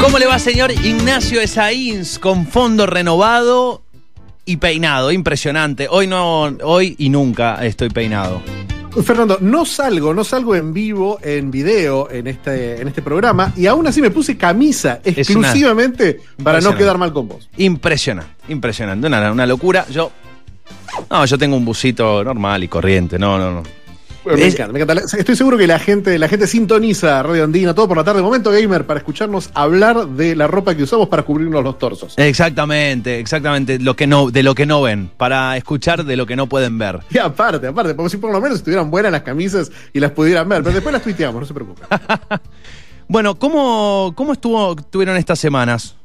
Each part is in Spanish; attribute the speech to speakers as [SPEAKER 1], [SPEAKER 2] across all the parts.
[SPEAKER 1] ¿Cómo le va, señor Ignacio Esaíns con fondo renovado y peinado? Impresionante. Hoy no, hoy y nunca estoy peinado.
[SPEAKER 2] Fernando, no salgo, no salgo en vivo, en video, en este, en este programa, y aún así me puse camisa exclusivamente para no quedar mal con vos.
[SPEAKER 1] Impresionante, impresionante. Una, una locura. Yo. No, yo tengo un busito normal y corriente. No, no, no.
[SPEAKER 2] Bueno, me encanta, me encanta. Estoy seguro que la gente, la gente sintoniza Radio Andina todo por la tarde, momento gamer, para escucharnos hablar de la ropa que usamos para cubrirnos los torsos.
[SPEAKER 1] Exactamente, exactamente. Lo que no, de lo que no ven. Para escuchar de lo que no pueden ver.
[SPEAKER 2] Y aparte, aparte, como si por lo menos estuvieran buenas las camisas y las pudieran ver, pero después las tuiteamos, no se preocupen.
[SPEAKER 1] Bueno, ¿cómo, cómo estuvo, tuvieron estas semanas?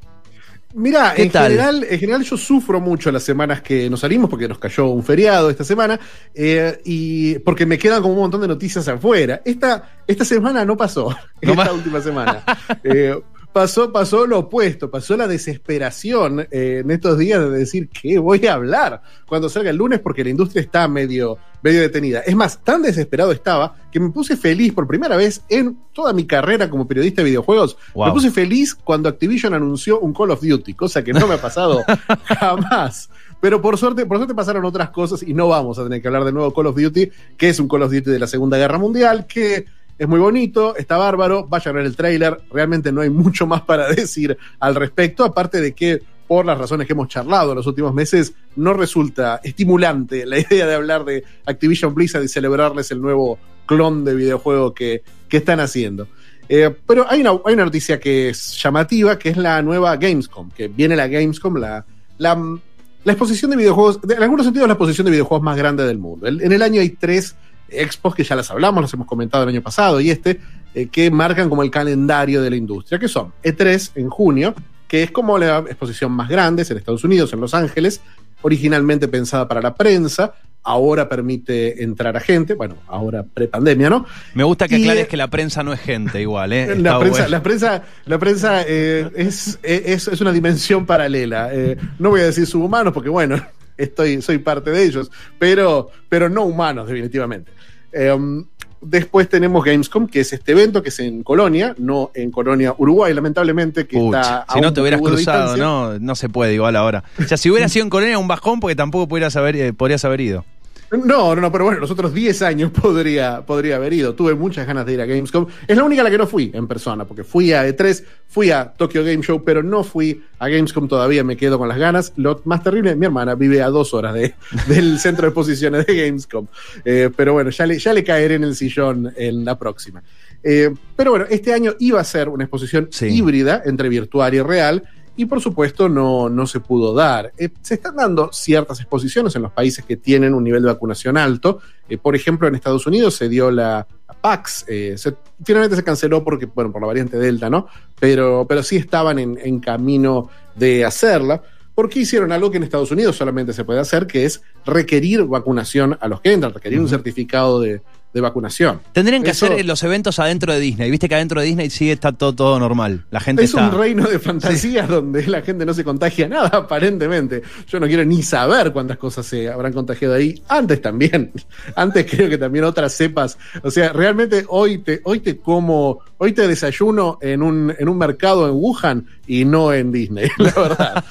[SPEAKER 2] Mira,
[SPEAKER 1] ¿Qué
[SPEAKER 2] en
[SPEAKER 1] tal?
[SPEAKER 2] general, en general yo sufro mucho las semanas que nos salimos porque nos cayó un feriado esta semana eh, y porque me quedan como un montón de noticias afuera. Esta, esta semana no pasó,
[SPEAKER 1] No
[SPEAKER 2] esta
[SPEAKER 1] ma-
[SPEAKER 2] última semana. Eh, pasó, pasó lo opuesto, pasó la desesperación eh, en estos días de decir que voy a hablar cuando salga el lunes porque la industria está medio, medio detenida. Es más, tan desesperado estaba que me puse feliz por primera vez en toda mi carrera como periodista de videojuegos.
[SPEAKER 1] Wow.
[SPEAKER 2] Me puse feliz cuando Activision anunció un Call of Duty, cosa que no me ha pasado jamás. Pero por suerte, por suerte pasaron otras cosas y no vamos a tener que hablar de nuevo Call of Duty, que es un Call of Duty de la Segunda Guerra Mundial, que es muy bonito, está bárbaro, vayan a ver el tráiler, realmente no hay mucho más para decir al respecto, aparte de que por las razones que hemos charlado en los últimos meses, no resulta estimulante la idea de hablar de Activision Blizzard y celebrarles el nuevo clon de videojuego que, que están haciendo. Eh, pero hay una, hay una noticia que es llamativa, que es la nueva Gamescom, que viene la Gamescom, la, la, la exposición de videojuegos, de- en algunos sentidos la exposición de videojuegos más grande del mundo. En el año hay tres expos que ya las hablamos, las hemos comentado el año pasado y este, eh, que marcan como el calendario de la industria, que son E3 en junio, que es como la exposición más grande, es en Estados Unidos, en Los Ángeles, originalmente pensada para la prensa, ahora permite entrar a gente, bueno, ahora prepandemia, ¿no?
[SPEAKER 1] Me gusta que
[SPEAKER 2] Y,
[SPEAKER 1] aclares
[SPEAKER 2] eh,
[SPEAKER 1] que la prensa no es gente igual, ¿eh?
[SPEAKER 2] La prensa,
[SPEAKER 1] bueno.
[SPEAKER 2] la prensa, la prensa eh, es, es, es una dimensión paralela. Eh, no voy a decir subhumanos porque, bueno, estoy, soy parte de ellos, pero, pero no humanos, definitivamente. Eh, después tenemos Gamescom, que es este evento que es en Colonia, no en Colonia, Uruguay, lamentablemente, que
[SPEAKER 1] Pucha,
[SPEAKER 2] está. a
[SPEAKER 1] si no te hubieras cruzado, no, no se puede igual ahora. O sea, si hubiera sido en Colonia un bajón porque tampoco pudieras haber, eh, podrías haber ido.
[SPEAKER 2] No, no, no, pero bueno, los otros 10 años podría, podría haber ido. Tuve muchas ganas de ir a Gamescom. Es la única a la que no fui en persona, porque fui a E3, fui a Tokyo Game Show, pero no fui a Gamescom todavía, me quedo con las ganas. Lo más terrible, mi hermana vive a dos horas de, del centro de exposiciones de Gamescom. Eh, pero bueno, ya le, ya le caeré en el sillón en la próxima. Eh, pero bueno, este año iba a ser una exposición
[SPEAKER 1] Sí.
[SPEAKER 2] híbrida entre virtual y real. Y por supuesto no, no se pudo dar. Eh, se están dando ciertas exposiciones en los países que tienen un nivel de vacunación alto. Eh, por ejemplo, en Estados Unidos se dio la, la PAX. eh, se- finalmente se canceló porque, bueno, por la variante Delta, ¿no? Pero, pero sí estaban en, en camino de hacerla. Porque hicieron algo que en Estados Unidos solamente se puede hacer, que es requerir vacunación a los que entran, requerir un certificado de, de vacunación.
[SPEAKER 1] Tendrían que
[SPEAKER 2] Eso-
[SPEAKER 1] hacer eh, los eventos adentro de Disney. Viste que adentro de Disney sigue está todo, todo normal. La gente
[SPEAKER 2] Es
[SPEAKER 1] está.
[SPEAKER 2] un reino de fantasías donde la gente no se contagia nada, aparentemente. Yo no quiero ni saber cuántas cosas se habrán contagiado ahí. Antes también. Antes creo que también otras cepas. O sea, realmente hoy te, hoy te como, hoy te desayuno en un, en un mercado en Wuhan y no en Disney, la verdad.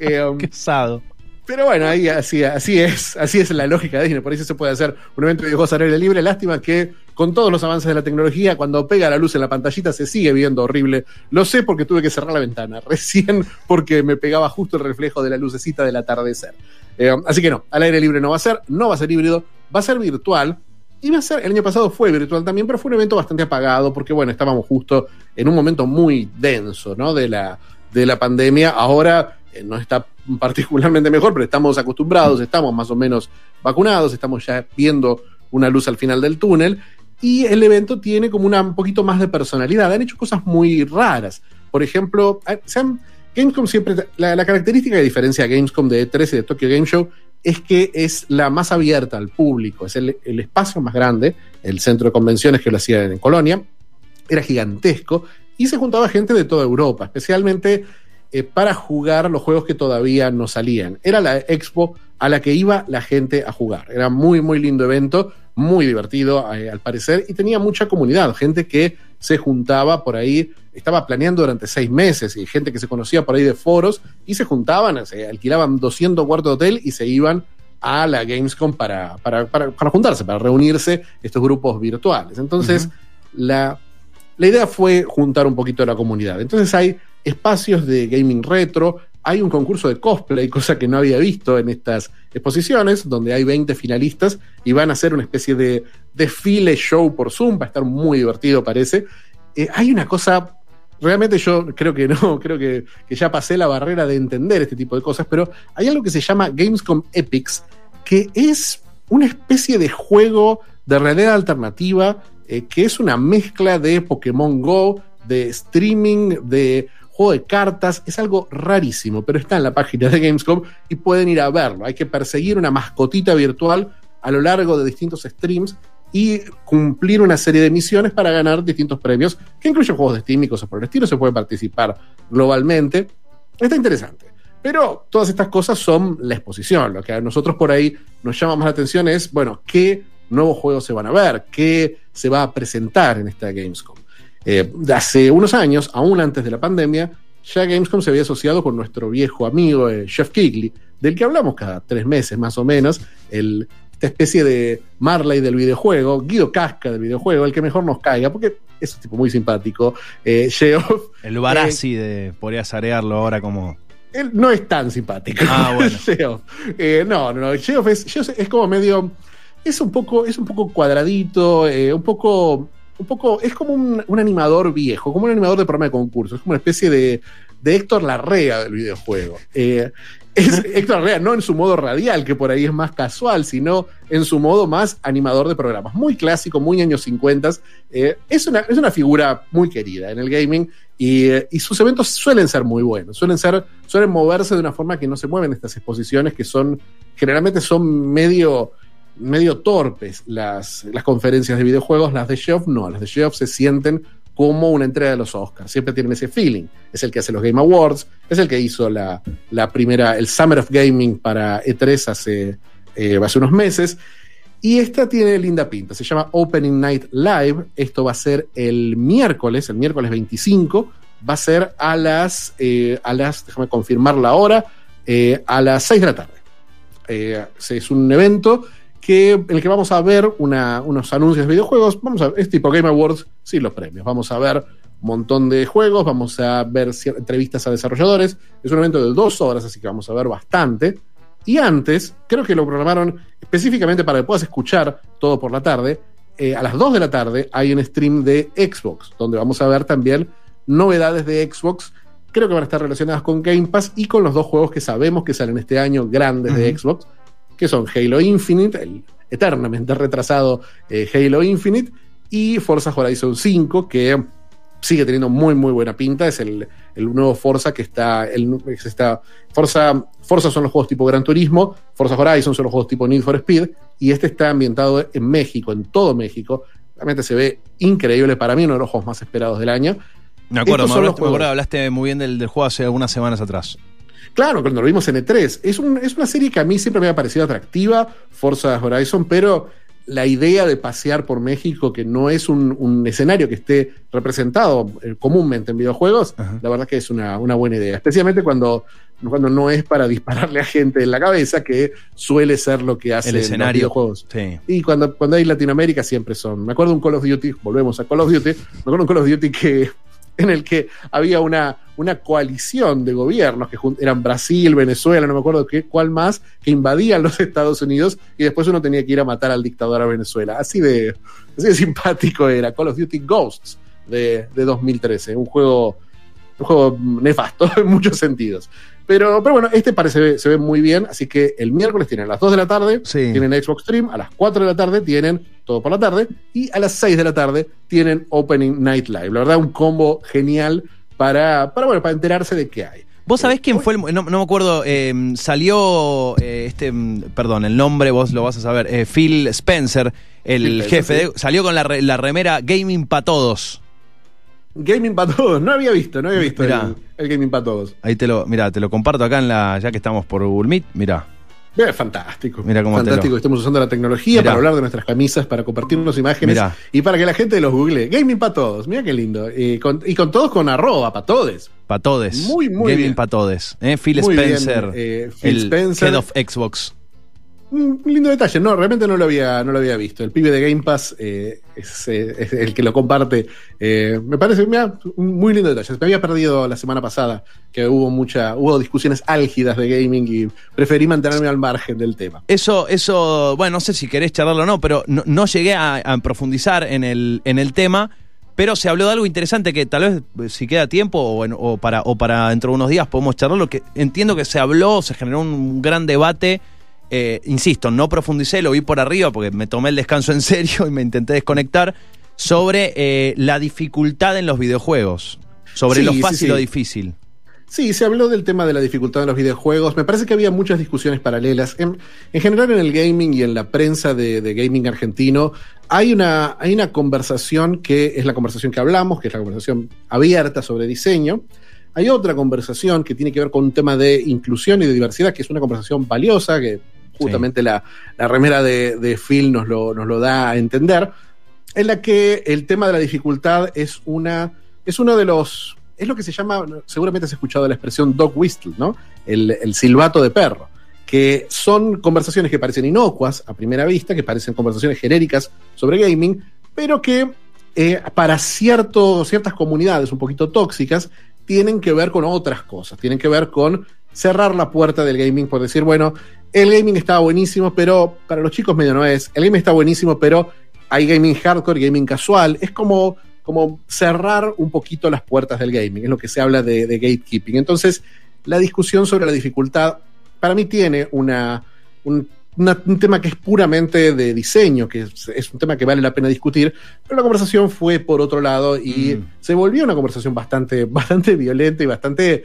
[SPEAKER 2] Eh, um,
[SPEAKER 1] Qué.
[SPEAKER 2] Pero bueno, ahí así, así es, así es la lógica de Disney, por eso se puede hacer un evento de videojuegos al aire libre. Lástima que con todos los avances de la tecnología, cuando pega la luz en la pantallita se sigue viendo horrible. Lo sé porque tuve que cerrar la ventana recién porque me pegaba justo el reflejo de la lucecita del atardecer. Eh, así que no, al aire libre no va a ser, no va a ser híbrido, va a ser virtual. Va a ser, el año pasado fue virtual también, pero fue un evento bastante apagado porque, bueno, estábamos justo en un momento muy denso, ¿no? De la, de la pandemia. Ahora no está particularmente mejor, pero estamos acostumbrados, estamos más o menos vacunados, estamos ya viendo una luz al final del túnel. Y el evento tiene como una, un poquito más de personalidad. Han hecho cosas muy raras. Por ejemplo, eh, han- Gamescom siempre, la, característica que diferencia a Gamescom de E3 y de Tokyo Game Show es que es la más abierta al público, es el, el espacio más grande, el centro de convenciones que lo hacía en Colonia, era gigantesco y se juntaba gente de toda Europa, especialmente eh, para jugar los juegos que todavía no salían. Era la expo a la que iba la gente a jugar. Era muy, muy lindo evento, muy divertido eh, al parecer y tenía mucha comunidad, gente que se juntaba por ahí, estaba planeando durante seis meses y gente que se conocía por ahí de foros y se juntaban, se alquilaban 200 cuartos de hotel y se iban a la Gamescom para, para, para, para juntarse, para reunirse estos grupos virtuales. Entonces, uh -huh. la, la idea fue juntar un poquito a la comunidad. Entonces hay espacios de gaming retro, hay un concurso de cosplay, cosa que no había visto en estas exposiciones, donde hay 20 finalistas y van a hacer una especie de desfile show por Zoom, va a estar muy divertido parece. Eh, hay una cosa, realmente yo creo que no, creo que, ya pasé la barrera de entender este tipo de cosas, pero hay algo que se llama Gamescom Epics, que es una especie de juego de realidad alternativa, eh, que es una mezcla de Pokémon Go, de streaming, de juego de cartas, es algo rarísimo, pero está en la página de Gamescom y pueden ir a verlo. Hay que perseguir una mascotita virtual a lo largo de distintos streams y cumplir una serie de misiones para ganar distintos premios, que incluyen juegos de Steam y cosas por el estilo, se puede participar globalmente. Está interesante. Pero todas estas cosas son la exposición. Lo que a nosotros por ahí nos llama más la atención es, bueno, qué nuevos juegos se van a ver, qué se va a presentar en esta Gamescom. Eh, hace unos años, aún antes de la pandemia, ya Gamescom se había asociado con nuestro viejo amigo eh, Jeff Kigley, del que hablamos cada tres meses más o menos, el, esta especie de Marley del videojuego, Guido Casca del videojuego, el que mejor nos caiga, porque es un tipo muy simpático. Eh, Geoff,
[SPEAKER 1] el Barassi de podrías arearlo ahora como.
[SPEAKER 2] Él no es tan simpático.
[SPEAKER 1] Ah, bueno.
[SPEAKER 2] Geoff. no, no, no. Geoff es, Geoff es como medio. Es un poco, es un poco cuadradito, un poco un poco, es como un, un, animador viejo, como un animador de programa de concurso, es como una especie de, de Héctor Larrea del videojuego. Eh, es Héctor Larrea no en su modo radial, que por ahí es más casual, sino en su modo más animador de programas. Muy clásico, muy años 50. Eh, es, una, es una figura muy querida en el gaming y, eh, y, sus eventos suelen ser muy buenos, suelen, ser, suelen moverse de una forma que no se mueven estas exposiciones, que son generalmente son medio medio torpes las, las conferencias de videojuegos, las de Geoff no, las de Geoff se sienten como una entrega de los Oscars, siempre tienen ese feeling, es el que hace los Game Awards, es el que hizo la, la primera, el Summer of Gaming para E3 hace, eh, hace unos meses, y esta tiene linda pinta, se llama Opening Night Live, esto va a ser el miércoles, el miércoles 25, va a ser a las, eh, a las déjame confirmar la hora, eh, a las 6 de la tarde. Es un evento que, en el que vamos a ver una, unos anuncios de videojuegos. Vamos a, es tipo Game Awards, sí, los premios. Vamos a ver un montón de juegos, vamos a ver entrevistas a desarrolladores. Es un evento de dos horas, así que vamos a ver bastante. Y antes, creo que lo programaron específicamente para que puedas escuchar todo por la tarde. Eh, a las 2 de la tarde hay un stream de Xbox, donde vamos a ver también novedades de Xbox. Creo que van a estar relacionadas con Game Pass y con los dos juegos que sabemos que salen este año grandes uh -huh. de Xbox que son Halo Infinite, el eternamente retrasado eh, Halo Infinite, y Forza Horizon 5, que sigue teniendo muy, muy buena pinta. Es el, el nuevo Forza que está. El, está Forza, Forza son los juegos tipo Gran Turismo, Forza Horizon son los juegos tipo Need for Speed, y este está ambientado en México, en todo México. Realmente se ve increíble para mí, uno de los juegos más esperados del año.
[SPEAKER 1] Me acuerdo, me, hablaste, me acuerdo, hablaste muy bien del, del juego hace algunas semanas atrás.
[SPEAKER 2] Claro, cuando lo vimos en E3. Es, un, es, una serie que a mí siempre me ha parecido atractiva, Forza Horizon, pero la idea de pasear por México, que no es un, un escenario que esté representado eh, comúnmente en videojuegos, Ajá. la verdad que es una, una, buena idea. Especialmente cuando, cuando no es para dispararle a gente en la cabeza, que suele ser lo que hace
[SPEAKER 1] el escenario.
[SPEAKER 2] los videojuegos.
[SPEAKER 1] Sí.
[SPEAKER 2] Y cuando, cuando hay Latinoamérica siempre son. Me acuerdo de un Call of Duty, volvemos a Call of Duty, me acuerdo de un Call of Duty que en el que había una, una coalición de gobiernos que eran Brasil, Venezuela, no me acuerdo qué, cuál más, que invadían los Estados Unidos y después uno tenía que ir a matar al dictador a Venezuela. Así de, así de simpático era Call of Duty Ghosts de, de 2013, un juego, un juego nefasto en muchos sentidos. Pero, pero bueno, este parece se ve muy bien, así que el miércoles tienen a las 2 de la tarde, sí. tienen Xbox Stream, a las 4 de la tarde tienen todo por la tarde, y a las 6 de la tarde tienen Opening Night Live. La verdad, un combo genial para, para, bueno, para enterarse de qué hay.
[SPEAKER 1] ¿Vos sabés quién fue el.? No, no me acuerdo. eh, salió. eh, este. mm, Perdón, el nombre vos lo vas a saber. eh, Phil Spencer, el
[SPEAKER 2] Phil Spencer,
[SPEAKER 1] jefe.
[SPEAKER 2] sí.
[SPEAKER 1] de- salió con la, la remera Gaming para Todos.
[SPEAKER 2] Gaming para todos. No había visto, no había visto
[SPEAKER 1] Mirá.
[SPEAKER 2] el, el gaming para todos.
[SPEAKER 1] Ahí te lo. Mira, te lo comparto acá en la. Ya que estamos por Google Meet. Mira.
[SPEAKER 2] Eh, fantástico.
[SPEAKER 1] Mira cómo
[SPEAKER 2] Fantástico
[SPEAKER 1] lo-
[SPEAKER 2] que estemos usando la tecnología
[SPEAKER 1] Mirá.
[SPEAKER 2] para hablar de nuestras camisas, para compartirnos imágenes
[SPEAKER 1] Mirá.
[SPEAKER 2] y para que la gente los google. Gaming para todos. Mira qué lindo. Y con, y con todos con arroba, para todos.
[SPEAKER 1] Para todos.
[SPEAKER 2] Muy, muy
[SPEAKER 1] Gaming para todos. Eh, Phil
[SPEAKER 2] Muy
[SPEAKER 1] Spencer.
[SPEAKER 2] eh, Phil
[SPEAKER 1] el
[SPEAKER 2] Spencer.
[SPEAKER 1] Head of Xbox.
[SPEAKER 2] Un lindo detalle, no, realmente no lo había, no lo había visto. El pibe de Game Pass eh, es, eh, es el que lo comparte. Eh, me parece mira, un muy lindo detalle. Me había perdido la semana pasada que hubo mucha, hubo discusiones álgidas de gaming y preferí mantenerme al margen del tema.
[SPEAKER 1] Eso, eso, bueno, no sé si querés charlarlo o no, pero no, no llegué a, profundizar en el, en el tema, pero se habló de algo interesante que tal vez si queda tiempo o, en- o para, o para dentro de unos días podemos charlarlo, que entiendo que se habló, se generó un gran debate. Eh, insisto, no profundicé, lo vi por arriba porque me tomé el descanso en serio y me intenté desconectar sobre eh, la dificultad en los videojuegos, sobre
[SPEAKER 2] Sí,
[SPEAKER 1] lo
[SPEAKER 2] sí,
[SPEAKER 1] fácil
[SPEAKER 2] sí.
[SPEAKER 1] o difícil.
[SPEAKER 2] Sí, se habló del tema de la dificultad en los videojuegos. Me parece que había muchas discusiones paralelas. En, en general, en el gaming y en la prensa de, de gaming argentino, hay una, hay una conversación que es la conversación que hablamos, que es la conversación abierta sobre diseño. Hay otra conversación que tiene que ver con un tema de inclusión y de diversidad, que es una conversación valiosa, que justamente la, la remera de, de Phil nos lo, nos lo da a entender, en la que el tema de la dificultad es una es uno de los es lo que se llama seguramente has escuchado la expresión dog whistle no el, el silbato de perro que son conversaciones que parecen inocuas a primera vista que parecen conversaciones genéricas sobre gaming pero que eh, para cierto, ciertas comunidades un poquito tóxicas tienen que ver con otras cosas. Tienen que ver con cerrar la puerta del gaming por decir bueno el gaming estaba buenísimo pero para los chicos medio no es el gaming está buenísimo pero hay gaming hardcore, gaming casual. Es como, como cerrar un poquito las puertas del gaming. Es lo que se habla de, de gatekeeping. Entonces, la discusión sobre la dificultad, para mí, tiene una, un, una- un tema que es puramente de diseño, que es, es un tema que vale la pena discutir. Pero la conversación fue por otro lado y
[SPEAKER 1] Mm.
[SPEAKER 2] se volvió una conversación bastante, bastante violenta y bastante.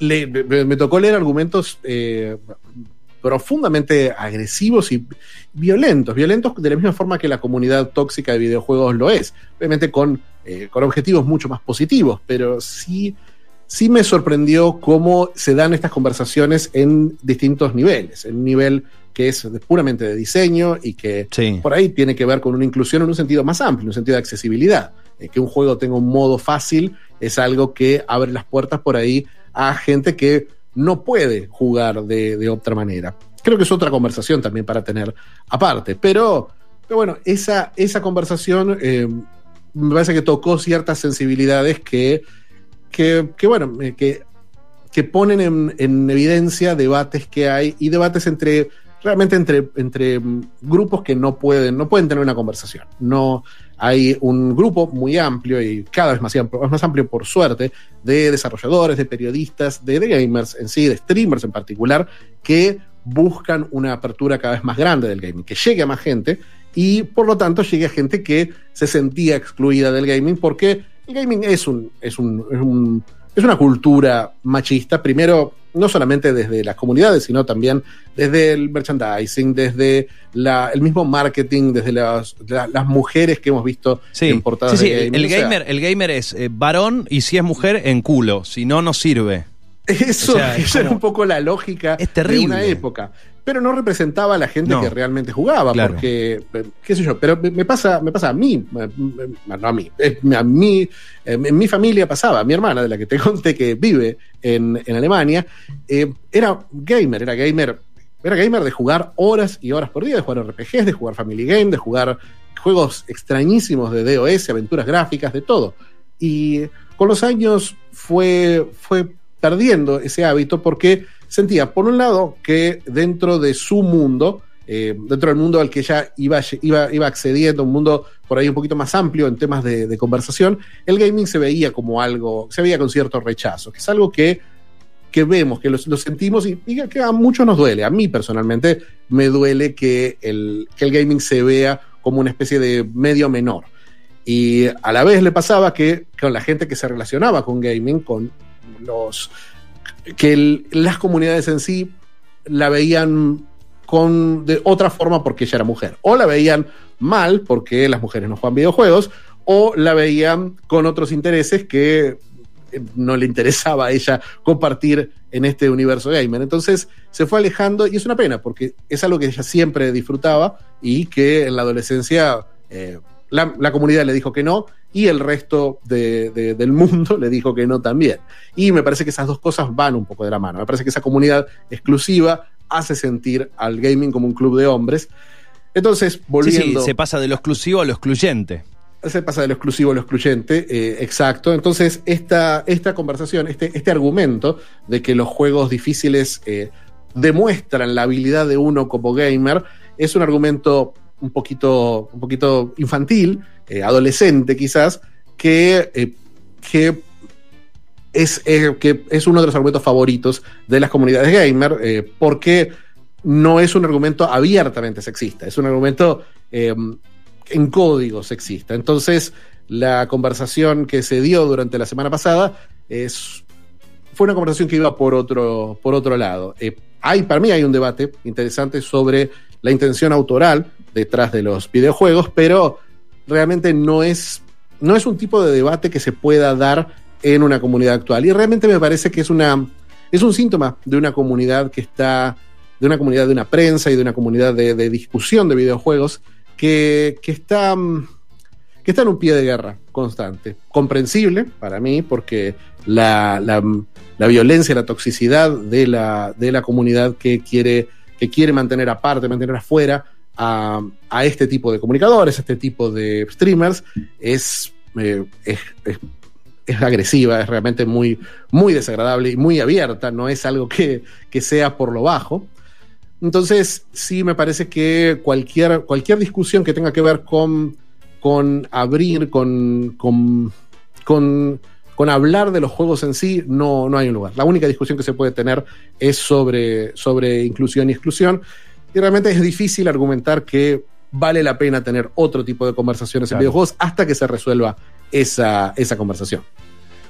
[SPEAKER 2] le- me, me tocó leer argumentos. eh, profundamente agresivos y violentos, violentos de la misma forma que la comunidad tóxica de videojuegos lo es, obviamente con, eh, con objetivos mucho más positivos, pero sí, sí me sorprendió cómo se dan estas conversaciones en distintos niveles, en un nivel que es puramente de diseño y que
[SPEAKER 1] Sí.
[SPEAKER 2] por ahí tiene que ver con una inclusión en un sentido más amplio, en un sentido de accesibilidad. Eh, que un juego tenga un modo fácil es algo que abre las puertas por ahí a gente que no puede jugar de, de otra manera. Creo que es otra conversación también para tener aparte, pero, bueno, esa, esa conversación eh, me parece que tocó ciertas sensibilidades que, que, que, bueno, eh, que, que ponen en, en evidencia debates que hay y debates entre realmente entre, entre mm, grupos que no pueden, no pueden tener una conversación. No hay un grupo muy amplio y cada vez más amplio, más amplio por suerte, de desarrolladores, de periodistas, de, gamers en sí, de streamers en particular, que buscan una apertura cada vez más grande del gaming, que llegue a más gente y por lo tanto llegue a gente que se sentía excluida del gaming porque el gaming es un, es un es una cultura machista, primero, no solamente desde las comunidades, sino también desde el merchandising, desde la, el mismo marketing, desde las, la- las mujeres que hemos visto
[SPEAKER 1] Sí,
[SPEAKER 2] en portadas
[SPEAKER 1] sí, sí,
[SPEAKER 2] de
[SPEAKER 1] el,
[SPEAKER 2] gaming. O sea,
[SPEAKER 1] gamer, el gamer es eh, varón y si es mujer, en culo. Si no, no sirve.
[SPEAKER 2] Eso,
[SPEAKER 1] O sea, es
[SPEAKER 2] esa era un poco la lógica
[SPEAKER 1] Es
[SPEAKER 2] de una época. Pero no representaba a la gente
[SPEAKER 1] No.
[SPEAKER 2] que realmente jugaba,
[SPEAKER 1] Claro.
[SPEAKER 2] porque, eh, qué sé yo, pero me pasa, me pasa a mí, eh, eh, no a mí, a mí, en mi familia pasaba, mi hermana, de la que te conté que vive en, en Alemania, eh, era gamer, era gamer, era gamer de jugar horas y horas por día, de jugar RPGs, de jugar Family Game, de jugar juegos extrañísimos de DOS, aventuras gráficas, de todo. Y con los años fue, fue perdiendo ese hábito porque sentía, por un lado, que dentro de su mundo, eh, dentro del mundo al que ya iba, iba, iba accediendo, un mundo por ahí un poquito más amplio en temas de, conversación, el gaming se veía como algo, se veía con cierto rechazo, que es algo que, que vemos, que lo sentimos y, y que a muchos nos duele. A mí personalmente me duele que el, que el gaming se vea como una especie de medio menor. Y a la vez le pasaba que con la gente que se relacionaba con gaming, con los que las comunidades en sí la veían con de otra forma porque ella era mujer. O la veían mal porque las mujeres no juegan videojuegos, o la veían con otros intereses que eh, no le interesaba a ella compartir en este universo gamer. Entonces se fue alejando y es una pena porque es algo que ella siempre disfrutaba y que en la adolescencia eh, la, la comunidad le dijo que no y el resto de- de- del mundo le dijo que no también. Y me parece que esas dos cosas van un poco de la mano. Me parece que esa comunidad exclusiva hace sentir al gaming como un club de hombres. Entonces,
[SPEAKER 1] Sí, sí,
[SPEAKER 2] volviendo
[SPEAKER 1] se pasa de lo exclusivo a lo excluyente.
[SPEAKER 2] se pasa de lo exclusivo a lo excluyente, eh, exacto. Entonces, esta, esta conversación, este, este argumento de que los juegos difíciles eh, demuestran la habilidad de uno como gamer, es un argumento un poquito, un poquito infantil, eh, adolescente quizás, que, eh, que, es, eh, que es uno de los argumentos favoritos de las comunidades gamer, porque no es un argumento abiertamente sexista, es un argumento eh, en código sexista. Entonces, la conversación que se dio durante la semana pasada es, fue una conversación que iba por otro, por otro lado. Hay, para mí hay un debate interesante sobre la intención autoral detrás de los videojuegos, pero realmente no es, no es un tipo de debate que se pueda dar en una comunidad actual. Y realmente me parece que es, una, es un síntoma de una comunidad que está, de una comunidad de una prensa y de una comunidad de, discusión de videojuegos que, que está, que está en un pie de guerra constante. Comprensible para mí, porque la, la, la violencia, la toxicidad de la, de la comunidad que quiere, que quiere mantener aparte, mantener afuera a, a este tipo de comunicadores, a este tipo de streamers, es, eh, es, es- es agresiva, es realmente muy, muy desagradable y muy abierta, no es algo que, que sea por lo bajo. Entonces, sí me parece que cualquier, cualquier discusión que tenga que ver con, con abrir, con, con, con, con hablar de los juegos en sí, no, no hay un lugar. La única discusión que se puede tener es sobre, sobre inclusión y exclusión. Y realmente es difícil argumentar que vale la pena tener otro tipo de conversaciones
[SPEAKER 1] Claro.
[SPEAKER 2] en videojuegos hasta que se resuelva esa, esa conversación.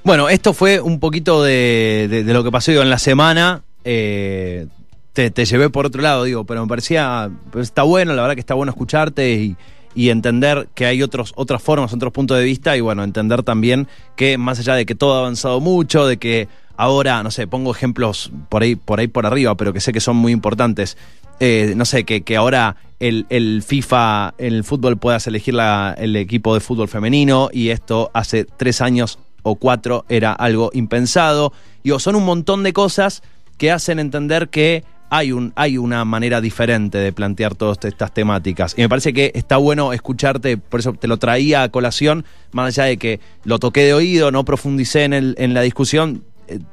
[SPEAKER 1] Bueno, esto fue un poquito de, de- de lo que pasó digo, en la semana. Eh, te, te llevé por otro lado, digo, pero me parecía. pues, está bueno, la verdad que está bueno escucharte y, y entender que hay otros, otras formas, otros puntos de vista y bueno, entender también que más allá de que todo ha avanzado mucho, de que ahora, no sé, pongo ejemplos por ahí, por ahí por arriba, pero que sé que son muy importantes. Eh, no sé, que, ahora el, FIFA, el fútbol puedas elegir el equipo de fútbol femenino y esto hace tres años o cuatro era algo impensado. Digo, son un montón de cosas que hacen entender que hay, un, hay una manera diferente de plantear todas estas temáticas. Y me parece que está bueno escucharte, por eso te lo traía a colación, más allá de que lo toqué de oído, no profundicé en, el, en la discusión,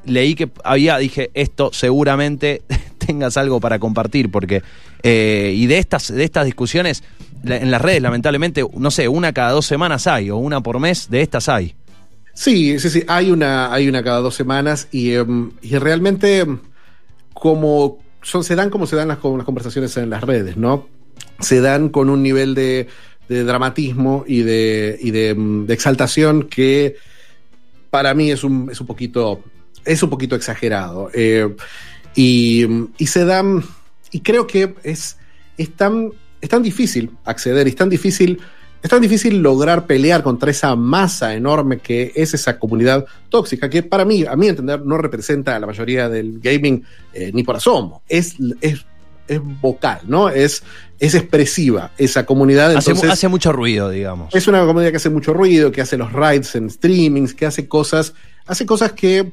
[SPEAKER 1] leí que había, dije, esto seguramente tengas algo para compartir, porque, eh, y de estas, de estas discusiones, en las redes, lamentablemente, no sé, una cada dos semanas hay, o una por mes, de estas hay.
[SPEAKER 2] Sí, sí, sí, hay una, hay una cada dos semanas y, em, y realmente em, como se dan como se dan las, con las conversaciones en las redes, ¿no? Se dan con un nivel de, dramatismo y de, y de, em, de exaltación que para mí es un, es un poquito es un poquito exagerado. Eh, y, y se dan, y creo que es, es, tan, es tan difícil acceder, es tan difícil es tan difícil lograr pelear contra esa masa enorme que es esa comunidad tóxica, que para mí, a mi entender, no representa a la mayoría del gaming eh, ni por asomo. Es, es, es vocal, ¿no? Es, es expresiva esa comunidad.
[SPEAKER 1] Hace,
[SPEAKER 2] Entonces,
[SPEAKER 1] hace mucho ruido, digamos.
[SPEAKER 2] es una comunidad que hace mucho ruido, que hace los rides en streamings, que hace cosas, hace cosas que,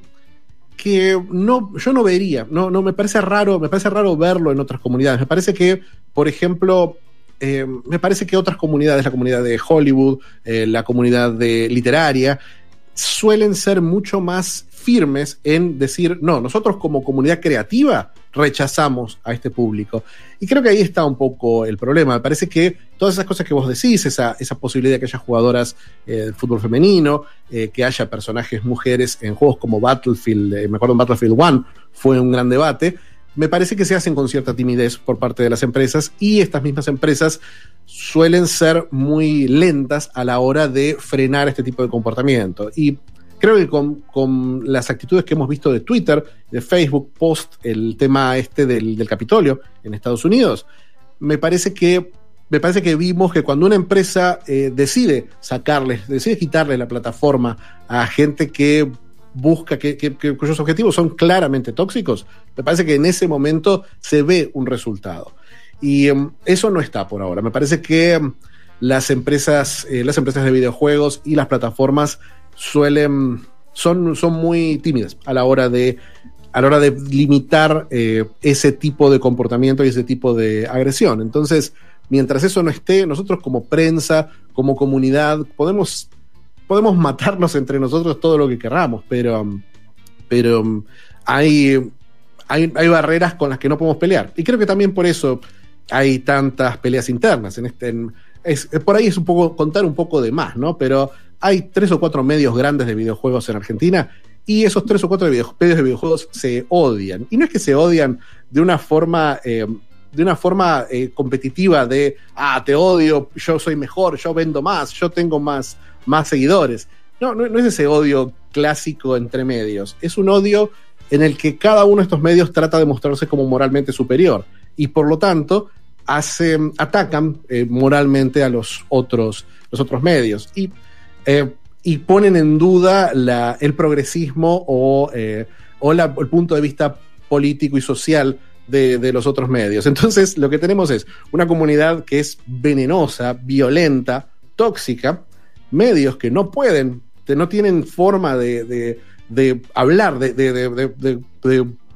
[SPEAKER 2] que no, yo no vería. No, no, me parece raro, me parece raro verlo en otras comunidades. Me parece que, por ejemplo, eh, me parece que otras comunidades, la comunidad de Hollywood, eh, la comunidad de literaria, suelen ser mucho más firmes en decir, no, nosotros como comunidad creativa rechazamos a este público. Y creo que ahí está un poco el problema. Me parece que todas esas cosas que vos decís, esa, esa posibilidad de que haya jugadoras eh, de fútbol femenino, eh, que haya personajes mujeres en juegos como Battlefield, eh, me acuerdo en Battlefield 1 fue un gran debate, me parece que se hacen con cierta timidez por parte de las empresas y estas mismas empresas suelen ser muy lentas a la hora de frenar este tipo de comportamiento. Y creo que con, con, las actitudes que hemos visto de Twitter, de Facebook, post el tema este del, del Capitolio en Estados Unidos, me parece que me parece que vimos que cuando una empresa eh, decide sacarles, decide quitarle la plataforma a gente que busca, que, cuyos objetivos son claramente tóxicos, me parece que en ese momento se ve un resultado. Y um, eso no está por ahora. Me parece que um, las empresas, eh, las empresas de videojuegos y las plataformas suelen, son, son muy tímidas a la hora de a la hora de limitar eh, ese tipo de comportamiento y ese tipo de agresión. Entonces, mientras eso no esté, nosotros como prensa, como comunidad, podemos, podemos matarnos entre nosotros todo lo que querramos, pero, pero hay, hay, hay, barreras con las que no podemos pelear. Y creo que también por eso hay tantas peleas internas. En este, es, por ahí es un poco contar un poco de más, ¿no? Pero hay tres o cuatro medios grandes de videojuegos en Argentina y esos tres o cuatro medios de videojuegos se odian. Y no es que se odian de una forma eh, de una forma eh, competitiva de, ah, te odio, yo soy mejor, yo vendo más, yo tengo más, más seguidores. No, no, es ese odio clásico entre medios, es un odio en el que cada uno de estos medios trata de mostrarse como moralmente superior y por lo tanto hace, atacan eh, moralmente a los otros, los otros medios y, eh, y ponen en duda el progresismo o, eh, o la, el punto de vista político y social de, de, los otros medios. Entonces, lo que tenemos es una comunidad que es venenosa, violenta, tóxica, medios que no pueden, que no tienen forma de, de, de hablar, de,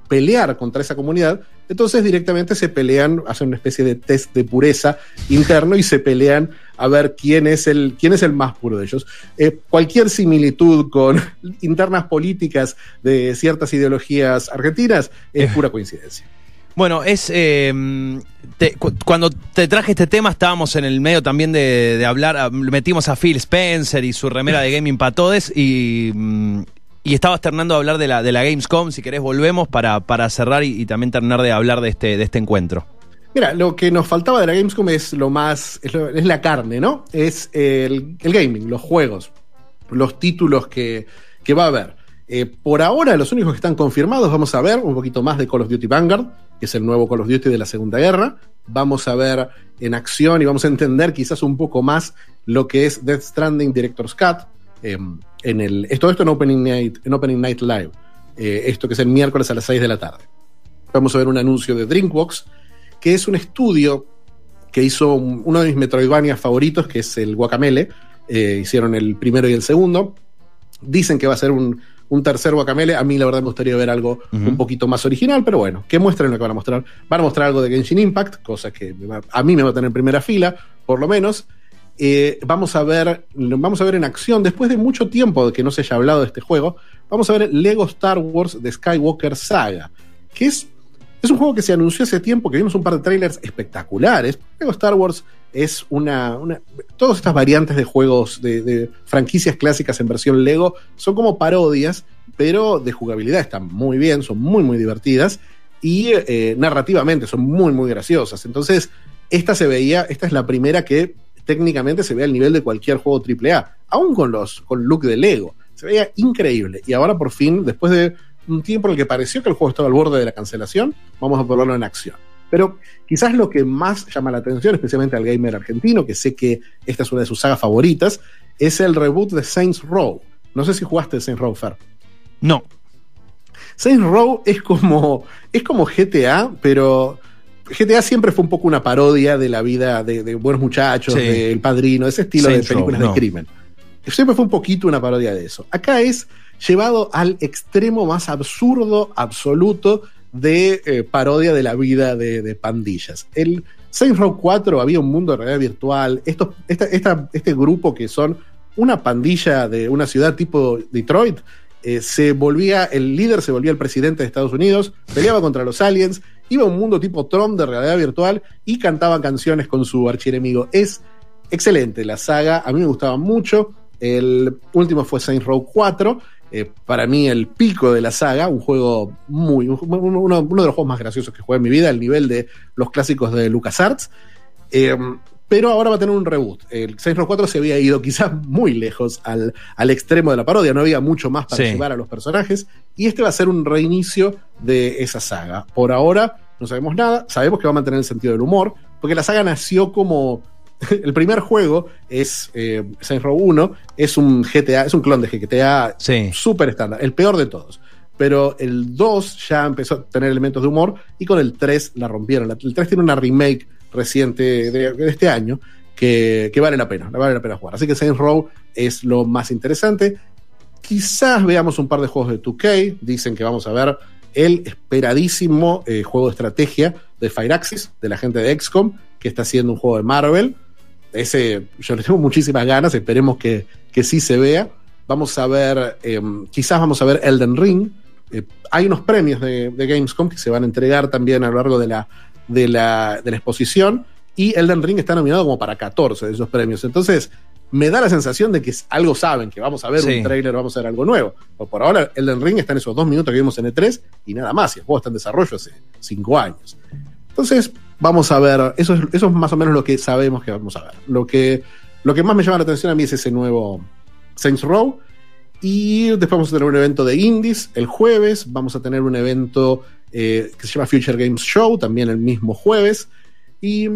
[SPEAKER 2] pelear contra esa comunidad. Entonces directamente se pelean, hacen una especie de test de pureza interno y se pelean a ver quién es el, quién es el más puro de ellos. Eh, cualquier similitud con internas políticas de ciertas ideologías argentinas es pura coincidencia.
[SPEAKER 1] Bueno, es eh, te, cu cuando te traje este tema estábamos en el medio también de, de, hablar, metimos a Phil Spencer y su remera de Gaming para Todes y, mm, y estabas terminando de hablar de la, de la Gamescom, si querés volvemos para, para cerrar y, y, también terminar de hablar de este, de este encuentro.
[SPEAKER 2] Mira, lo que nos faltaba de la Gamescom es lo más, es, la carne, ¿no? Es el, gaming, los juegos, los títulos que, que va a haber. Eh, por ahora, los únicos que están confirmados, vamos a ver un poquito más de Call of Duty Vanguard, que es el nuevo Call of Duty de la Segunda Guerra. Vamos a ver en acción y vamos a entender quizás un poco más lo que es Death Stranding Director's Cut. Eh, en el, todo esto en Opening Night, en Opening Night Live. Eh, esto que es el miércoles a las 6 de la tarde. Vamos a ver un anuncio de Drinkbox, que es un estudio que hizo un, uno de mis Metroidvania favoritos, que es el Guacamele. Eh, hicieron el primero y el segundo. Dicen que va a ser un, un tercer Guacamele. A mí, la verdad, me gustaría ver algo uh -huh. un poquito más original, pero bueno, que muestren lo que van a mostrar. Van a mostrar algo de Genshin Impact, cosa que va, a mí me va a tener en primera fila, por lo menos. Eh, vamos a ver vamos a ver en acción después de mucho tiempo de que no se haya hablado de este juego vamos a ver Lego Star Wars de Skywalker Saga que es es un juego que se anunció hace tiempo que vimos un par de trailers espectaculares Lego Star Wars es una, todas estas variantes de juegos de, de, franquicias clásicas en versión Lego son como parodias pero de jugabilidad están muy bien son muy muy divertidas y eh, narrativamente son muy muy graciosas entonces esta se veía esta es la primera que técnicamente se ve al nivel de cualquier juego AAA, aún con los con look de Lego. Se veía increíble. Y ahora por fin, después de un tiempo en el que pareció que el juego estaba al borde de la cancelación, vamos a ponerlo en acción. Pero quizás lo que más llama la atención, especialmente al gamer argentino, que sé que esta es una de sus sagas favoritas, es el reboot de Saints Row. No sé si jugaste Saints Row, Fer.
[SPEAKER 1] No.
[SPEAKER 2] Saints Row es como, es como GTA, pero GTA siempre fue un poco una parodia de la vida de, de buenos muchachos, sí. del de padrino, ese estilo Saints de películas Row, no. de crimen. Siempre fue un poquito una parodia de eso. Acá es llevado al extremo más absurdo, absoluto, de eh, parodia de la vida de, pandillas. El Saints Row 4 había un mundo de realidad virtual. Este grupo que son una pandilla de una ciudad tipo Detroit, eh, se volvía, el líder se volvía el presidente de Estados Unidos, peleaba contra los aliens, iba a un mundo tipo Trump de realidad virtual y cantaba canciones con su archienemigo. Es excelente la saga, a mí me gustaba mucho. El último fue Saints Row 4, eh, para mí el pico de la saga, un juego muy, uno, uno, de los juegos más graciosos que jugué en mi vida, al nivel de los clásicos de LucasArts. Eh, pero ahora va a tener un reboot. El Saints Row 4 se había ido quizás muy lejos al, al extremo de la parodia, no había mucho más para
[SPEAKER 1] Sí.
[SPEAKER 2] llevar a los personajes, y este va a ser un reinicio de esa saga. Por ahora no sabemos nada, sabemos que va a mantener el sentido del humor, porque la saga nació como... El primer juego es eh, Saints Row 1, es un GTA, es un clon de GTA
[SPEAKER 1] Sí.
[SPEAKER 2] súper estándar, el peor de todos. Pero el 2 ya empezó a tener elementos de humor y con el 3 la rompieron. El 3 tiene una remake reciente de, de este año que, que vale la pena, vale la pena jugar. Así que Saints Row es lo más interesante. Quizás veamos un par de juegos de 2K. Dicen que vamos a ver el esperadísimo eh, juego de estrategia de Firaxis, de la gente de XCOM, que está haciendo un juego de Marvel. Ese, yo le tengo muchísimas ganas, esperemos que, que sí se vea. Vamos a ver, eh, quizás vamos a ver Elden Ring. Eh, hay unos premios de, de Gamescom que se van a entregar también a lo largo de la, de la, de la exposición. Y Elden Ring está nominado como para 14 de esos premios. Entonces, me da la sensación de que algo saben, que vamos a ver
[SPEAKER 1] Sí.
[SPEAKER 2] un trailer, vamos a ver algo nuevo. Por, por ahora, Elden Ring está en esos dos minutos que vimos en E3 y nada más. Y el juego está en desarrollo hace cinco años. Entonces, vamos a ver. Eso es, más o menos lo que sabemos que vamos a ver. Lo que, lo que más me llama la atención a mí es ese nuevo Saints Row. Y después vamos a tener un evento de indies el jueves. Vamos a tener un evento eh, que se llama Future Games Show también el mismo jueves. Y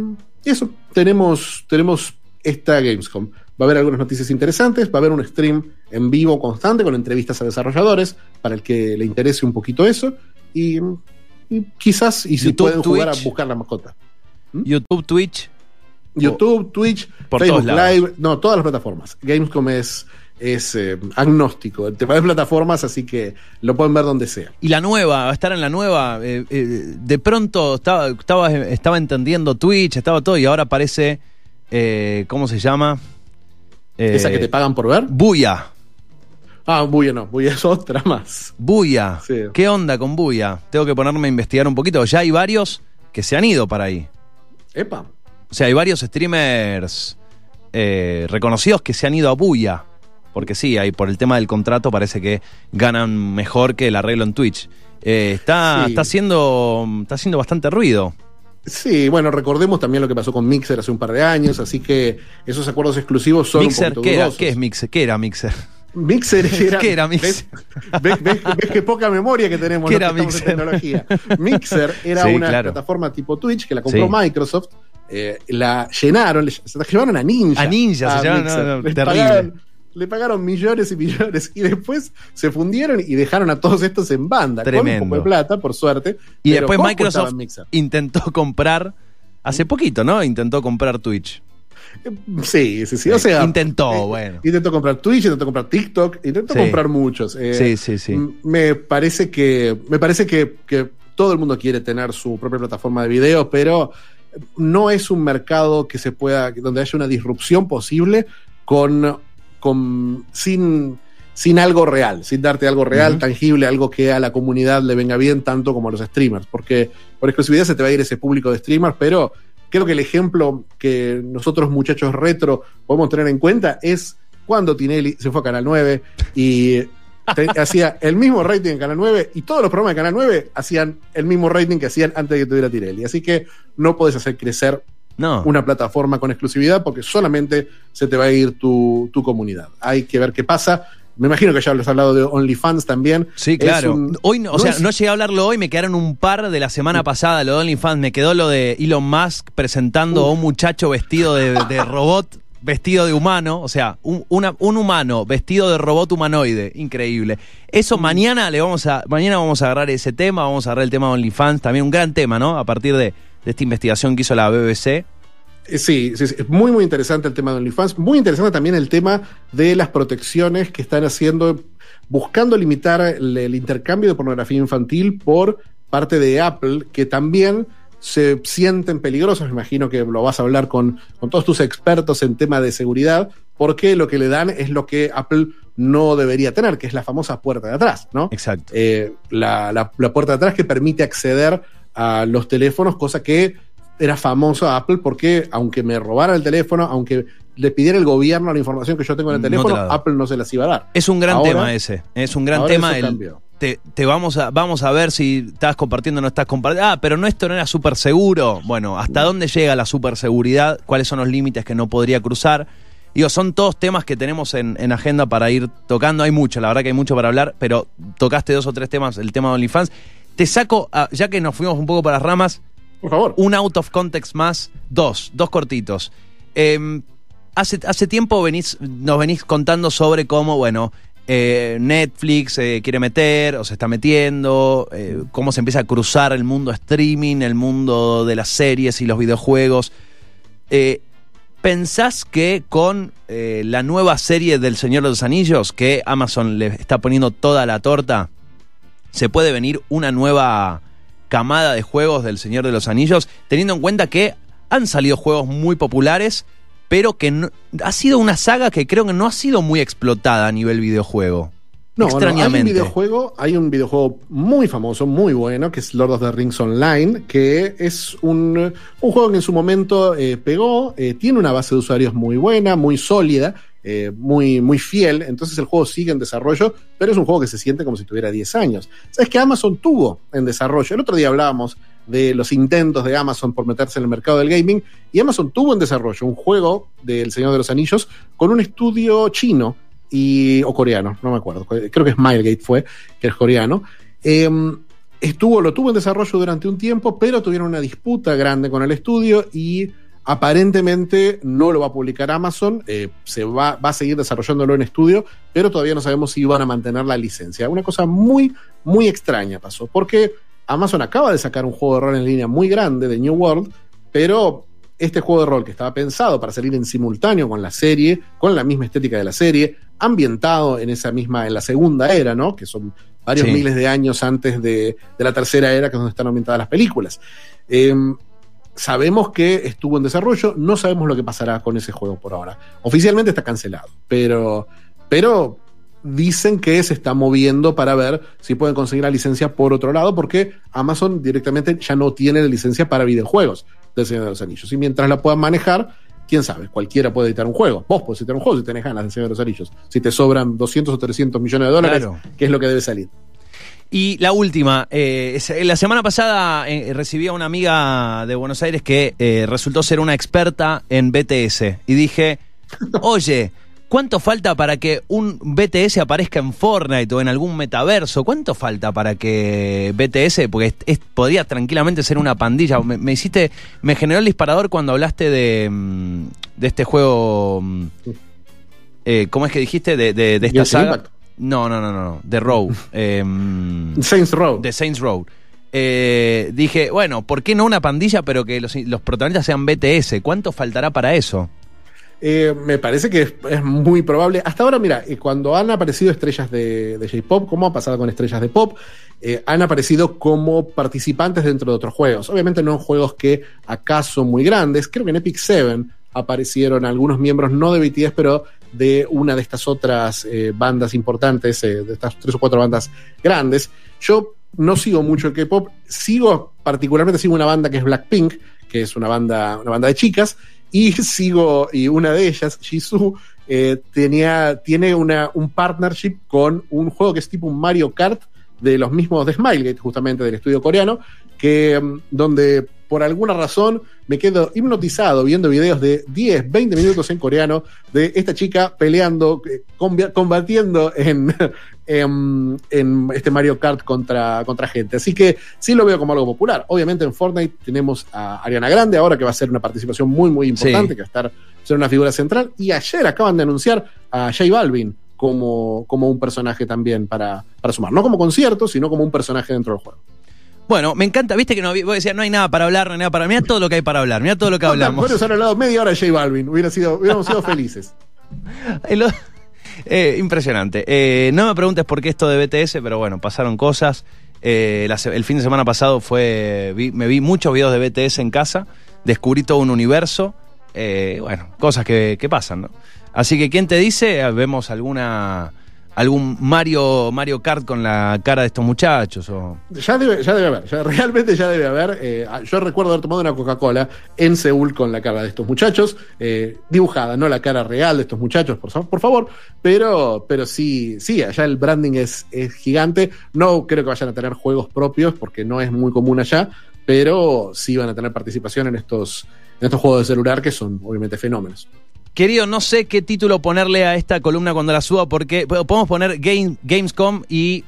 [SPEAKER 2] eso, tenemos, tenemos esta Gamescom. Va a haber algunas noticias interesantes, va a haber un stream en vivo constante con entrevistas a desarrolladores para el que le interese un poquito eso. Y, y quizás, y si
[SPEAKER 1] YouTube,
[SPEAKER 2] pueden jugar a
[SPEAKER 1] Twitch.
[SPEAKER 2] buscar la mascota.
[SPEAKER 1] YouTube, Twitch.
[SPEAKER 2] YouTube, Twitch,
[SPEAKER 1] Por
[SPEAKER 2] Facebook. Live, no, todas las plataformas. Gamescom es, es eh, agnóstico, el tema de plataformas, así que lo pueden ver donde sea.
[SPEAKER 1] Y la nueva, va a estar en la nueva. eh, eh, de pronto estaba, estaba, estaba entendiendo Twitch, estaba todo, y ahora aparece. ¿Cómo se llama?
[SPEAKER 2] Esa que te pagan por ver.
[SPEAKER 1] Buya.
[SPEAKER 2] Ah, Buya no, Buya es otra más.
[SPEAKER 1] Buya.
[SPEAKER 2] Sí.
[SPEAKER 1] ¿Qué onda con Buya? Tengo que ponerme a investigar un poquito. Ya hay varios que se han ido para ahí.
[SPEAKER 2] Epa.
[SPEAKER 1] O sea, hay varios streamers eh, reconocidos que se han ido a Buya. Porque sí, ahí por el tema del contrato parece que ganan mejor que el arreglo en Twitch. Eh, está,
[SPEAKER 2] Sí.
[SPEAKER 1] está, haciendo, está haciendo bastante ruido.
[SPEAKER 2] Sí, bueno, recordemos también lo que pasó con Mixer hace un par de años, así que esos acuerdos exclusivos son
[SPEAKER 1] Mixer,
[SPEAKER 2] un
[SPEAKER 1] ¿qué, era? ¿qué es Mixer? ¿Qué era Mixer?
[SPEAKER 2] Mixer era.
[SPEAKER 1] ¿Qué era Mixer?
[SPEAKER 2] ¿Ves, ves, ves- ves qué poca memoria que tenemos
[SPEAKER 1] ¿Qué era
[SPEAKER 2] que en
[SPEAKER 1] Mixer?
[SPEAKER 2] tecnología? Mixer era
[SPEAKER 1] Sí,
[SPEAKER 2] una
[SPEAKER 1] claro.
[SPEAKER 2] plataforma tipo Twitch que la compró
[SPEAKER 1] Sí.
[SPEAKER 2] Microsoft. eh, la llenaron, le- se la llevaron a Ninja.
[SPEAKER 1] A Ninja, se llama,
[SPEAKER 2] Mixer.
[SPEAKER 1] no, terrible.
[SPEAKER 2] pagaron- le pagaron millones y millones y después se fundieron y dejaron a todos estos en banda con
[SPEAKER 1] Tremendo.
[SPEAKER 2] un poco de plata, por suerte.
[SPEAKER 1] Y después
[SPEAKER 2] ¿cómo
[SPEAKER 1] Microsoft intentó comprar, hace poquito, ¿no? Intentó comprar Twitch.
[SPEAKER 2] Eh, Sí, sí, sí. O sea,
[SPEAKER 1] Intentó,
[SPEAKER 2] eh,
[SPEAKER 1] bueno.
[SPEAKER 2] Intentó comprar Twitch, intentó comprar TikTok, intentó
[SPEAKER 1] Sí.
[SPEAKER 2] comprar muchos. Eh,
[SPEAKER 1] Sí, sí, sí.
[SPEAKER 2] Me parece que, me parece que, que todo el mundo quiere tener su propia plataforma de video, pero no es un mercado que se pueda, donde haya una disrupción posible con, con sin, sin algo real, sin darte algo real, tangible, algo que a la comunidad le venga bien tanto como a los streamers, porque por exclusividad se te va a ir ese público de streamers, pero creo que el ejemplo que nosotros muchachos retro podemos tener en cuenta es cuando Tinelli se fue a Canal 9 y te- hacía el mismo rating en Canal 9 y todos los programas de Canal 9 hacían el mismo rating que hacían antes de que tuviera Tinelli. Así que no podés hacer crecer
[SPEAKER 1] No.
[SPEAKER 2] una plataforma con exclusividad porque solamente se te va a ir tu, tu comunidad. Hay que ver qué pasa. Me imagino que ya has hablado de OnlyFans también.
[SPEAKER 1] Sí, claro.
[SPEAKER 2] un-
[SPEAKER 1] hoy, no, o
[SPEAKER 2] no
[SPEAKER 1] sea,
[SPEAKER 2] es-
[SPEAKER 1] no llegué a hablarlo hoy, me quedaron un par de la semana pasada, lo de OnlyFans. Me quedó lo de Elon Musk presentando a un muchacho vestido de, de robot, vestido de humano. O sea, un, una- un humano vestido de robot humanoide. Increíble. Eso mañana le vamos a. Mañana vamos a agarrar ese tema, vamos a agarrar el tema de OnlyFans. También un gran tema, ¿no? A partir de, de esta investigación que hizo la BBC.
[SPEAKER 2] Eh, Sí, sí, sí, es muy, muy interesante el tema de OnlyFans. Muy interesante también el tema de las protecciones que están haciendo, buscando limitar el, el intercambio de pornografía infantil por parte de Apple, que también se sienten peligrosos. Me imagino que lo vas a hablar con, con todos tus expertos en tema de seguridad, porque lo que le dan es lo que Apple no debería tener, que es la famosa puerta de atrás, ¿no?
[SPEAKER 1] Exacto.
[SPEAKER 2] eh, la, la- la puerta de atrás que permite acceder a los teléfonos, cosa que era famoso Apple porque aunque me robara el teléfono, aunque le pidiera el gobierno la información que yo tengo en el
[SPEAKER 1] No te
[SPEAKER 2] teléfono. Apple no se las iba a dar.
[SPEAKER 1] Es un gran
[SPEAKER 2] Ahora-
[SPEAKER 1] tema ese. Es un gran tema el, te, te vamos, a, vamos a ver si estás compartiendo o no estás compartiendo. Ah, pero no esto no era súper seguro. Bueno, ¿hasta dónde llega la superseguridad? ¿Cuáles son los límites que no podría cruzar? Digo, son todos temas que tenemos en, en agenda para ir tocando. Hay mucho, la verdad que hay mucho para hablar, pero tocaste dos o tres temas, el tema de OnlyFans. Te saco, ah, ya que nos fuimos un poco para las ramas, Un out of context más, dos, dos cortitos. Eh, hace, hace tiempo venís, nos venís contando sobre cómo, bueno, eh, Netflix se quiere meter o se está metiendo, eh, cómo se empieza a cruzar el mundo streaming, el mundo de las series y los videojuegos. Eh, ¿Pensás que con eh, la nueva serie del Señor de los Anillos, que Amazon le está poniendo toda la torta, se puede venir una nueva camada de juegos del Señor de los Anillos, teniendo en cuenta que han salido juegos muy populares, pero que no- ha sido una saga que creo que no ha sido muy explotada a nivel videojuego.
[SPEAKER 2] No, no, hay un
[SPEAKER 1] extrañamente.
[SPEAKER 2] videojuego, hay un videojuego muy famoso, muy bueno, que es Lord of the Rings Online, que es un, un juego que en su momento eh, pegó, eh, tiene una base de usuarios muy buena, muy sólida, eh, muy, muy fiel, entonces el juego sigue en desarrollo, pero es un juego que se siente como si tuviera 10 años. ¿Sabes que Amazon tuvo en desarrollo? El otro día hablábamos de los intentos de Amazon por meterse en el mercado del gaming, y Amazon tuvo en desarrollo un juego del Señor de los Anillos con un estudio chino y, o coreano, no me acuerdo, creo que Smilegate fue, que es coreano. Eh, estuvo, lo tuvo en desarrollo durante un tiempo, pero tuvieron una disputa grande con el estudio y aparentemente no lo va a publicar Amazon, eh, se va, va a seguir desarrollándolo en estudio, pero todavía no sabemos si van a mantener la licencia. Una cosa muy, muy extraña pasó, porque Amazon acaba de sacar un juego de rol en línea muy grande de New World, pero este juego de rol que estaba pensado para salir en simultáneo con la serie, con la misma estética de la serie, ambientado en esa misma, en la segunda era, ¿no? Que son varios
[SPEAKER 1] Sí.
[SPEAKER 2] miles de años antes de, de la tercera era, que es donde están ambientadas las películas. Eh, sabemos que estuvo en desarrollo, no sabemos lo que pasará con ese juego por ahora. Oficialmente está cancelado, pero, pero dicen que se está moviendo para ver si pueden conseguir la licencia por otro lado, porque Amazon directamente ya no tiene la licencia para videojuegos del Señor de los Anillos. Y mientras la puedan manejar, quién sabe, cualquiera puede editar un juego. Vos podés editar un juego si tenés ganas del Señor de los Anillos. Si te sobran 200 o 300 millones de dólares,
[SPEAKER 1] Claro.
[SPEAKER 2] que es lo que debe salir.
[SPEAKER 1] Y la última, eh, es- la semana pasada eh, recibí a una amiga de Buenos Aires que eh, resultó ser una experta en BTS. Y dije, oye, ¿cuánto falta para que un BTS aparezca en Fortnite o en algún metaverso? ¿Cuánto falta para que BTS, porque es- es- podría tranquilamente ser una pandilla? Me, me hiciste, me generó el disparador cuando hablaste de, mm, de este juego... mm, eh, ¿Cómo es que dijiste? De, de- de esta
[SPEAKER 2] Genshin
[SPEAKER 1] saga.
[SPEAKER 2] Impact.
[SPEAKER 1] No, no, no, no, no. The Row. em,
[SPEAKER 2] Saints Row.
[SPEAKER 1] de Saints Row. Eh, dije, bueno, ¿por qué no una pandilla, pero que los, los protagonistas sean BTS? ¿Cuánto faltará para eso?
[SPEAKER 2] Eh, me parece que es, es muy probable. Hasta ahora, mira, eh, cuando han aparecido estrellas de, de J-Pop, como ha pasado con estrellas de pop, eh, han aparecido como participantes dentro de otros juegos. Obviamente no en juegos que acaso muy grandes. Creo que en Epic 7 aparecieron algunos miembros, no de BTS, pero de una de estas otras eh, bandas importantes, eh, de estas tres o cuatro bandas grandes. Yo no sigo mucho el K-pop, sigo particularmente sigo una banda que es Blackpink, que es una banda, una banda de chicas, y sigo, y una de ellas, Jisoo, eh, tenía, tiene una, un partnership con un juego que es tipo un Mario Kart de los mismos de Smilegate, justamente del estudio coreano, que mm, donde por alguna razón me quedo hipnotizado viendo videos de 10, 20 minutos en coreano de esta chica peleando, eh, combatiendo en, en, en este Mario Kart contra, contra gente. Así que sí lo veo como algo popular. Obviamente en Fortnite tenemos a Ariana Grande ahora que va a ser una participación muy, muy importante,
[SPEAKER 1] Sí.
[SPEAKER 2] que va a estar ser una figura central. Y ayer acaban de anunciar a J Balvin como, como un personaje también para, para sumar. No como concierto, sino como un personaje dentro del juego.
[SPEAKER 1] Bueno, me encanta, viste que no, vos decías, no hay nada para hablar, no hay nada para. Mira todo lo que hay para hablar, mira todo lo que hablamos.
[SPEAKER 2] Podríamos haber hablado media hora de J Balvin, hubiera sido, hubiéramos sido felices.
[SPEAKER 1] El eh, impresionante. Eh, no me preguntes por qué esto de BTS, pero bueno, pasaron cosas. Eh, la se- el fin de semana pasado fue vi- me vi muchos videos de BTS en casa, descubrí todo un universo. Bueno, cosas que, que pasan, ¿no? Así que, ¿quién te dice? Eh, Vemos alguna, algún Mario, Mario Kart con la cara de estos muchachos. O...
[SPEAKER 2] Ya debe, ya debe haber, realmente ya debe haber. Eh, yo recuerdo haber tomado una Coca-Cola en Seúl con la cara de estos muchachos, eh, dibujada, no la cara real de estos muchachos, por, por favor, pero, pero sí, sí, allá el branding es, es gigante. No creo que vayan a tener juegos propios porque no es muy común allá, pero sí van a tener participación en estos, en estos juegos de celular que son obviamente fenómenos.
[SPEAKER 1] Querido, no sé qué título ponerle a esta columna cuando la suba, porque podemos poner Game, Gamescom y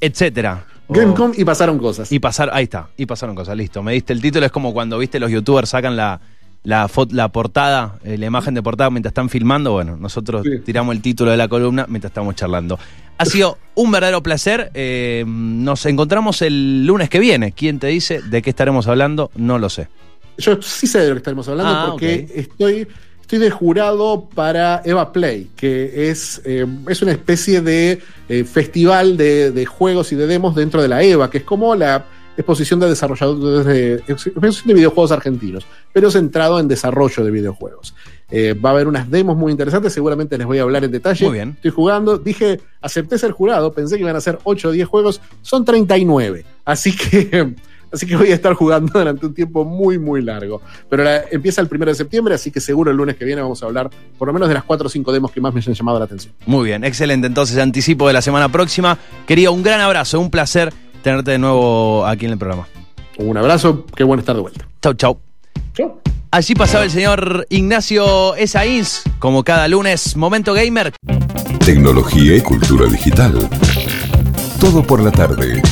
[SPEAKER 1] etcétera.
[SPEAKER 2] Gamescom y pasaron cosas.
[SPEAKER 1] Y pasar, ahí está, y pasaron cosas, listo. Me diste el título, es como cuando viste los youtubers sacan la, la, la portada, eh, la imagen de portada mientras están filmando. Bueno, nosotros tiramos el título de la columna mientras estamos charlando. Ha sido un verdadero placer. Eh, nos encontramos el lunes que viene. ¿Quién te dice de qué estaremos hablando? No lo sé.
[SPEAKER 2] Yo sí sé de lo que estaremos hablando ah, porque estoy Estoy de jurado para Eva Play, que es, eh, es una especie de eh, festival de, juegos y de demos dentro de la EVA, que es como la exposición de desarrolladores de, de videojuegos argentinos, pero centrado en desarrollo de videojuegos. Eh, va a haber unas demos muy interesantes, seguramente les voy a hablar en detalle.
[SPEAKER 1] Muy bien.
[SPEAKER 2] Estoy jugando, dije, acepté ser jurado, pensé que iban a ser 8 o 10 juegos, son 39. Así que Así que voy a estar jugando durante un tiempo muy, muy largo. Pero empieza el primero de septiembre, así que seguro el lunes que viene vamos a hablar por lo menos de las cuatro o cinco demos que más me han llamado la atención.
[SPEAKER 1] Muy bien, excelente. Entonces, anticipo de la semana próxima. Quería un gran abrazo, un placer tenerte de nuevo aquí en el programa.
[SPEAKER 2] Un abrazo, qué bueno estar de vuelta.
[SPEAKER 1] Chau, chau.
[SPEAKER 2] Chau.
[SPEAKER 1] Allí pasaba el señor Ignacio Esaíns, como cada lunes, Momento Gamer.
[SPEAKER 3] Tecnología y cultura digital. Todo por la tarde.